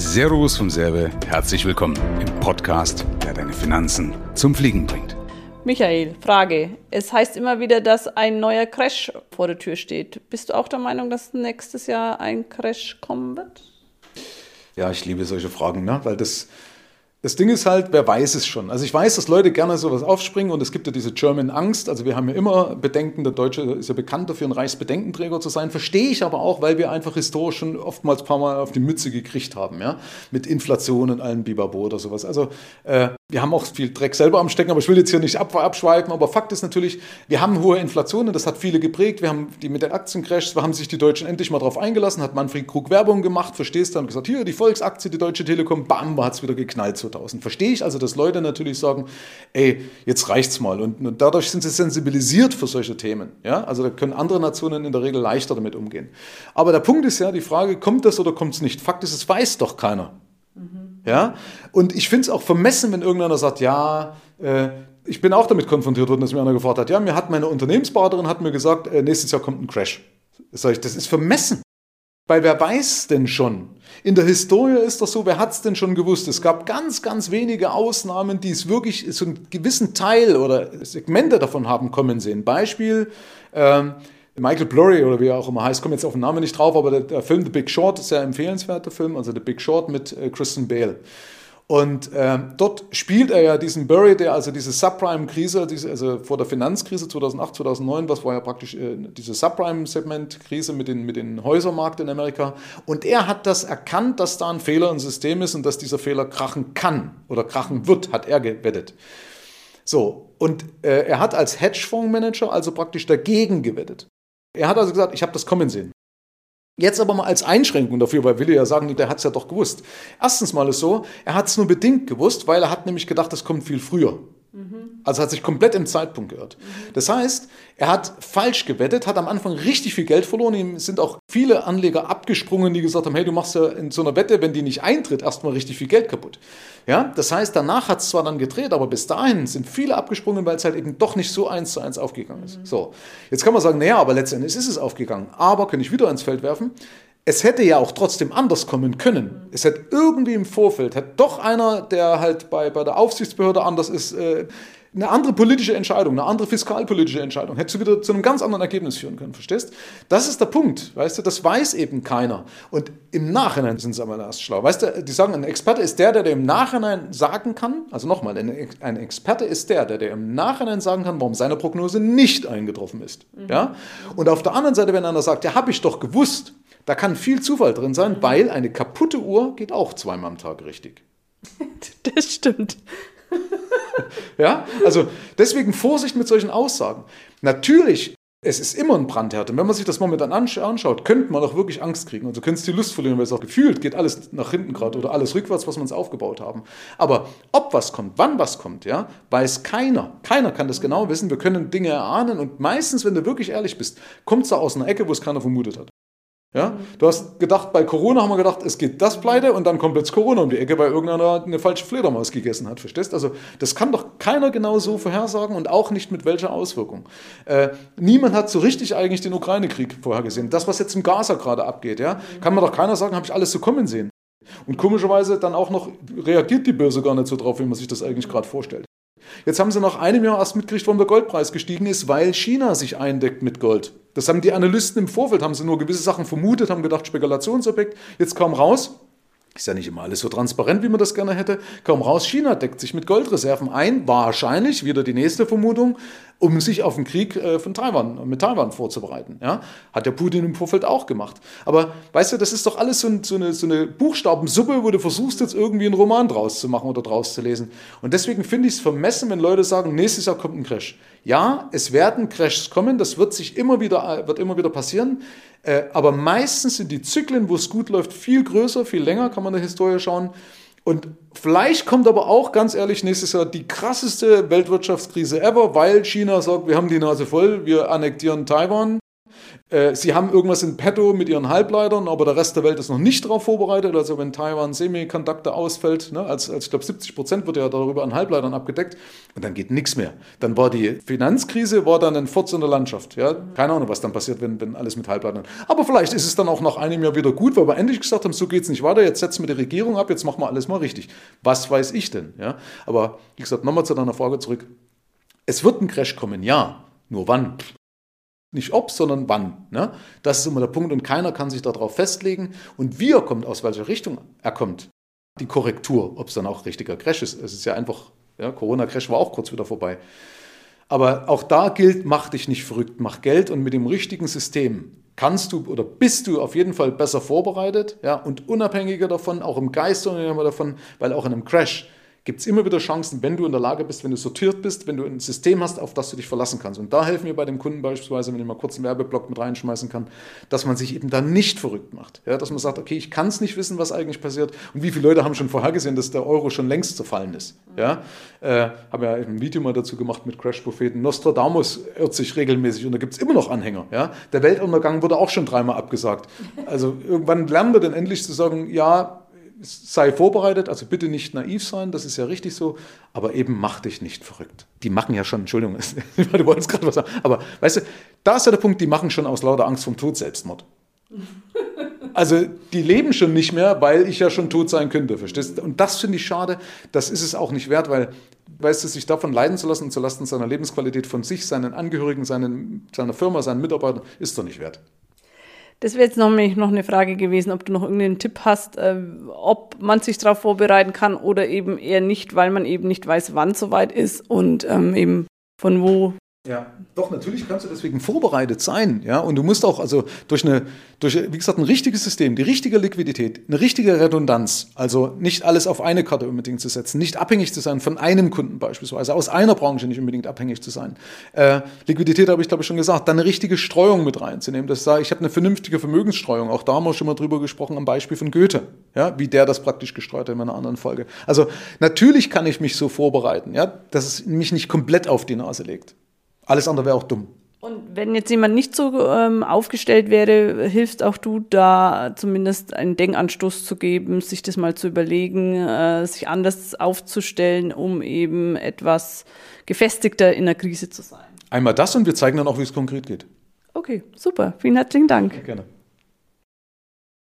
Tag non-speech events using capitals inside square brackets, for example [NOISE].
Servus vom Serbe, herzlich willkommen im Podcast, der deine Finanzen zum Fliegen bringt. Michael, Frage. Es heißt immer wieder, dass ein neuer Crash vor der Tür steht. Bist du auch der Meinung, dass nächstes Jahr ein Crash kommen wird? Ja, ich liebe solche Fragen, ne? weil das das Ding ist halt, wer weiß es schon. Also ich weiß, dass Leute gerne sowas aufspringen und es gibt ja diese German Angst. Also wir haben ja immer Bedenken, der Deutsche ist ja bekannt dafür, ein Reichsbedenkenträger zu sein. Verstehe ich aber auch, weil wir einfach historisch schon oftmals ein paar Mal auf die Mütze gekriegt haben, ja, mit Inflation und allem Bibabo oder sowas. Also äh, wir haben auch viel Dreck selber am Stecken, aber ich will jetzt hier nicht ab, abschweifen. Aber Fakt ist natürlich, wir haben hohe Inflation und das hat viele geprägt. Wir haben die mit den Aktiencrashs, da haben sich die Deutschen endlich mal drauf eingelassen, hat Manfred Krug Werbung gemacht, verstehst du, und gesagt, hier die Volksaktie, die Deutsche Telekom, bam, hat es wieder geknallt 2000. Verstehe ich also, dass Leute natürlich sagen, ey, jetzt reicht's mal. Und, und dadurch sind sie sensibilisiert für solche Themen. Ja? Also da können andere Nationen in der Regel leichter damit umgehen. Aber der Punkt ist ja die Frage, kommt das oder kommt es nicht? Fakt ist, es weiß doch keiner. Ja? Und ich finde es auch vermessen, wenn irgendeiner sagt, ja, äh, ich bin auch damit konfrontiert worden, dass mir einer gefragt hat, ja, mir hat meine Unternehmensberaterin hat mir gesagt, äh, nächstes Jahr kommt ein Crash. Sage ich, das ist vermessen. Weil wer weiß denn schon? In der Historie ist das so, wer hat es denn schon gewusst? Es gab ganz, ganz wenige Ausnahmen, die es wirklich so einen gewissen Teil oder Segmente davon haben kommen sehen. Beispiel ähm, Michael Blurry oder wie er auch immer heißt, komme jetzt auf den Namen nicht drauf, aber der, der, Film The Big Short ist ja empfehlenswerter Film, also The Big Short mit äh, Kristen Bale. Und äh, dort spielt er ja diesen Burry, der also diese Subprime-Krise, diese, also vor der Finanzkrise 2008, 2009, was war ja praktisch äh, diese Subprime-Segment-Krise mit den, mit den Häusermarkt in Amerika. Und er hat das erkannt, dass da ein Fehler im System ist und dass dieser Fehler krachen kann oder krachen wird, hat er gewettet. So, und äh, er hat als Hedgefondsmanager also praktisch dagegen gewettet. Er hat also gesagt, ich habe das kommen sehen. Jetzt aber mal als Einschränkung dafür, weil Willi ja sagen, der hat es ja doch gewusst. Erstens mal ist so, er hat es nur bedingt gewusst, weil er hat nämlich gedacht, das kommt viel früher. Also hat sich komplett im Zeitpunkt. Mhm. Das heißt, er hat falsch gewettet, hat am Anfang richtig viel Geld verloren. Ihm sind auch viele Anleger abgesprungen, die gesagt haben, hey, du machst ja in so einer Wette, wenn die nicht eintritt, erstmal richtig viel Geld kaputt. Ja, das heißt, danach hat es zwar dann gedreht, aber bis dahin sind viele abgesprungen, weil es halt eben doch nicht so eins zu eins aufgegangen ist. Mhm. So, jetzt kann man sagen, naja, aber letztendlich ist es aufgegangen. Aber, kann ich wieder ins Feld werfen, es hätte ja auch trotzdem anders kommen können. Es hätte irgendwie im Vorfeld, hätte doch einer, der halt bei, bei der Aufsichtsbehörde anders ist, äh, eine andere politische Entscheidung, eine andere fiskalpolitische Entscheidung, hättest du wieder zu einem ganz anderen Ergebnis führen können, verstehst? Das ist der Punkt, weißt du, das weiß eben keiner. Und im Nachhinein sind sie aber erst schlau. Weißt du, die sagen, ein Experte ist der, der dir im Nachhinein sagen kann, also nochmal, ein Experte ist der, der dir im Nachhinein sagen kann, warum seine Prognose nicht eingetroffen ist. Mhm. Ja? Und auf der anderen Seite, wenn einer sagt, ja, habe ich doch gewusst, da kann viel Zufall drin sein, weil eine kaputte Uhr geht auch zweimal am Tag richtig. [LAUGHS] Das stimmt. [LAUGHS] ja, also deswegen Vorsicht mit solchen Aussagen. Natürlich, es ist immer ein Brandherd. Und wenn man sich das momentan anschaut, könnte man auch wirklich Angst kriegen. Also könnte es die Lust verlieren, weil es auch gefühlt geht alles nach hinten gerade oder alles rückwärts, was wir uns aufgebaut haben. Aber ob was kommt, wann was kommt, ja, weiß keiner. Keiner kann das genau wissen. Wir können Dinge erahnen und meistens, wenn du wirklich ehrlich bist, kommt es da aus einer Ecke, wo es keiner vermutet hat. Ja? Du hast gedacht, bei Corona haben wir gedacht, es geht das pleite und dann kommt jetzt Corona um die Ecke, weil irgendeiner eine falsche Fledermaus gegessen hat, verstehst? Also das kann doch keiner genau so vorhersagen und auch nicht mit welcher Auswirkung. Äh, niemand hat so richtig eigentlich den Ukraine-Krieg vorhergesehen. Das, was jetzt im Gaza gerade abgeht, ja, kann man doch keiner sagen, habe ich alles so kommen sehen. Und komischerweise dann auch noch reagiert die Börse gar nicht so drauf, wie man sich das eigentlich gerade vorstellt. Jetzt haben sie nach einem Jahr erst mitgekriegt, warum der Goldpreis gestiegen ist, weil China sich eindeckt mit Gold. Das haben die Analysten im Vorfeld, haben sie nur gewisse Sachen vermutet, haben gedacht, Spekulationsobjekt. Jetzt kam raus, ist ja nicht immer alles so transparent, wie man das gerne hätte. Kaum raus, China deckt sich mit Goldreserven ein. Wahrscheinlich, wieder die nächste Vermutung, um sich auf den Krieg äh, von Taiwan, mit Taiwan vorzubereiten. Ja? Hat der Putin im Vorfeld auch gemacht. Aber weißt du, das ist doch alles so, so, eine, so eine Buchstabensuppe, wo du versuchst, jetzt irgendwie einen Roman draus zu machen oder draus zu lesen. Und deswegen finde ich es vermessen, wenn Leute sagen, nächstes Jahr kommt ein Crash. Ja, es werden Crashs kommen, das wird sich immer wieder, wird immer wieder passieren. Äh, aber meistens sind die Zyklen, wo es gut läuft, viel größer, viel länger, kann man in der Historie schauen. Und vielleicht kommt aber auch, ganz ehrlich, nächstes Jahr die krasseste Weltwirtschaftskrise ever, weil China sagt, wir haben die Nase voll, wir annektieren Taiwan. Äh, sie haben irgendwas in petto mit ihren Halbleitern, aber der Rest der Welt ist noch nicht darauf vorbereitet. Also wenn Taiwan Semiconductor ausfällt, ne, als, als ich glaube 70 Prozent wird ja darüber an Halbleitern abgedeckt und dann geht nichts mehr. Dann war die Finanzkrise, war dann ein Furz in der Landschaft. Ja? Keine Ahnung, was dann passiert, wenn, wenn alles mit Halbleitern. Aber vielleicht ist es dann auch nach einem Jahr wieder gut, weil wir endlich gesagt haben, so geht es nicht weiter, jetzt setzen wir die Regierung ab, jetzt machen wir alles mal richtig. Was weiß ich denn? Ja? Aber wie gesagt, nochmal zu deiner Frage zurück. Es wird ein Crash kommen, ja. Nur wann? Nicht ob, sondern wann. Ne? Das ist immer der Punkt und keiner kann sich darauf festlegen. Und wie er kommt, aus welcher Richtung er kommt, die Korrektur, ob es dann auch richtiger Crash ist. Es ist ja einfach, ja, Corona-Crash war auch kurz wieder vorbei. Aber auch da gilt, mach dich nicht verrückt, mach Geld und mit dem richtigen System kannst du oder bist du auf jeden Fall besser vorbereitet ja, und unabhängiger davon, auch im Geist unabhängiger davon, weil auch in einem Crash gibt es immer wieder Chancen, wenn du in der Lage bist, wenn du sortiert bist, wenn du ein System hast, auf das du dich verlassen kannst. Und da helfen wir bei dem Kunden beispielsweise, wenn ich mal kurz einen Werbeblock mit reinschmeißen kann, dass man sich eben da nicht verrückt macht. Ja, dass man sagt, okay, ich kann es nicht wissen, was eigentlich passiert. Und wie viele Leute haben schon vorhergesehen, dass der Euro schon längst zerfallen ist. Ja, äh, habe ja ein Video mal dazu gemacht mit Crash-Propheten. Nostradamus irrt sich regelmäßig und da gibt es immer noch Anhänger. Ja? Der Weltuntergang wurde auch schon dreimal abgesagt. Also irgendwann lernen wir dann endlich zu sagen, ja, sei vorbereitet, also bitte nicht naiv sein, das ist ja richtig so, aber eben mach dich nicht verrückt. Die machen ja schon, Entschuldigung, [LAUGHS] du wolltest gerade was sagen, aber weißt du, da ist ja der Punkt, die machen schon aus lauter Angst vom Tod Selbstmord. Also die leben schon nicht mehr, weil ich ja schon tot sein könnte, verstehst du? Und das finde ich schade, das ist es auch nicht wert, weil, weißt du, sich davon leiden zu lassen zu Lasten seiner Lebensqualität von sich, seinen Angehörigen, seinen, seiner Firma, seinen Mitarbeitern, ist doch nicht wert. Das wäre jetzt noch, noch eine Frage gewesen, ob du noch irgendeinen Tipp hast, äh, ob man sich darauf vorbereiten kann oder eben eher nicht, weil man eben nicht weiß, wann soweit ist und ähm, eben von wo ja, doch, natürlich kannst du deswegen vorbereitet sein. Ja? Und du musst auch also durch, eine, durch, wie gesagt, ein richtiges System, die richtige Liquidität, eine richtige Redundanz, also nicht alles auf eine Karte unbedingt zu setzen, nicht abhängig zu sein von einem Kunden beispielsweise, aus einer Branche nicht unbedingt abhängig zu sein. Äh, Liquidität habe ich, glaube ich, schon gesagt, dann eine richtige Streuung mit reinzunehmen. Das sage ich habe eine vernünftige Vermögensstreuung. Auch da haben wir schon mal drüber gesprochen, am Beispiel von Goethe, ja? wie der das praktisch gestreut hat in einer anderen Folge. Also natürlich kann ich mich so vorbereiten, ja? dass es mich nicht komplett auf die Nase legt. Alles andere wäre auch dumm. Und wenn jetzt jemand nicht so ähm, aufgestellt wäre, hilfst auch du da zumindest einen Denkanstoß zu geben, sich das mal zu überlegen, äh, sich anders aufzustellen, um eben etwas gefestigter in der Krise zu sein. Einmal das und wir zeigen dann auch, wie es konkret geht. Okay, super. Vielen herzlichen Dank. Gerne.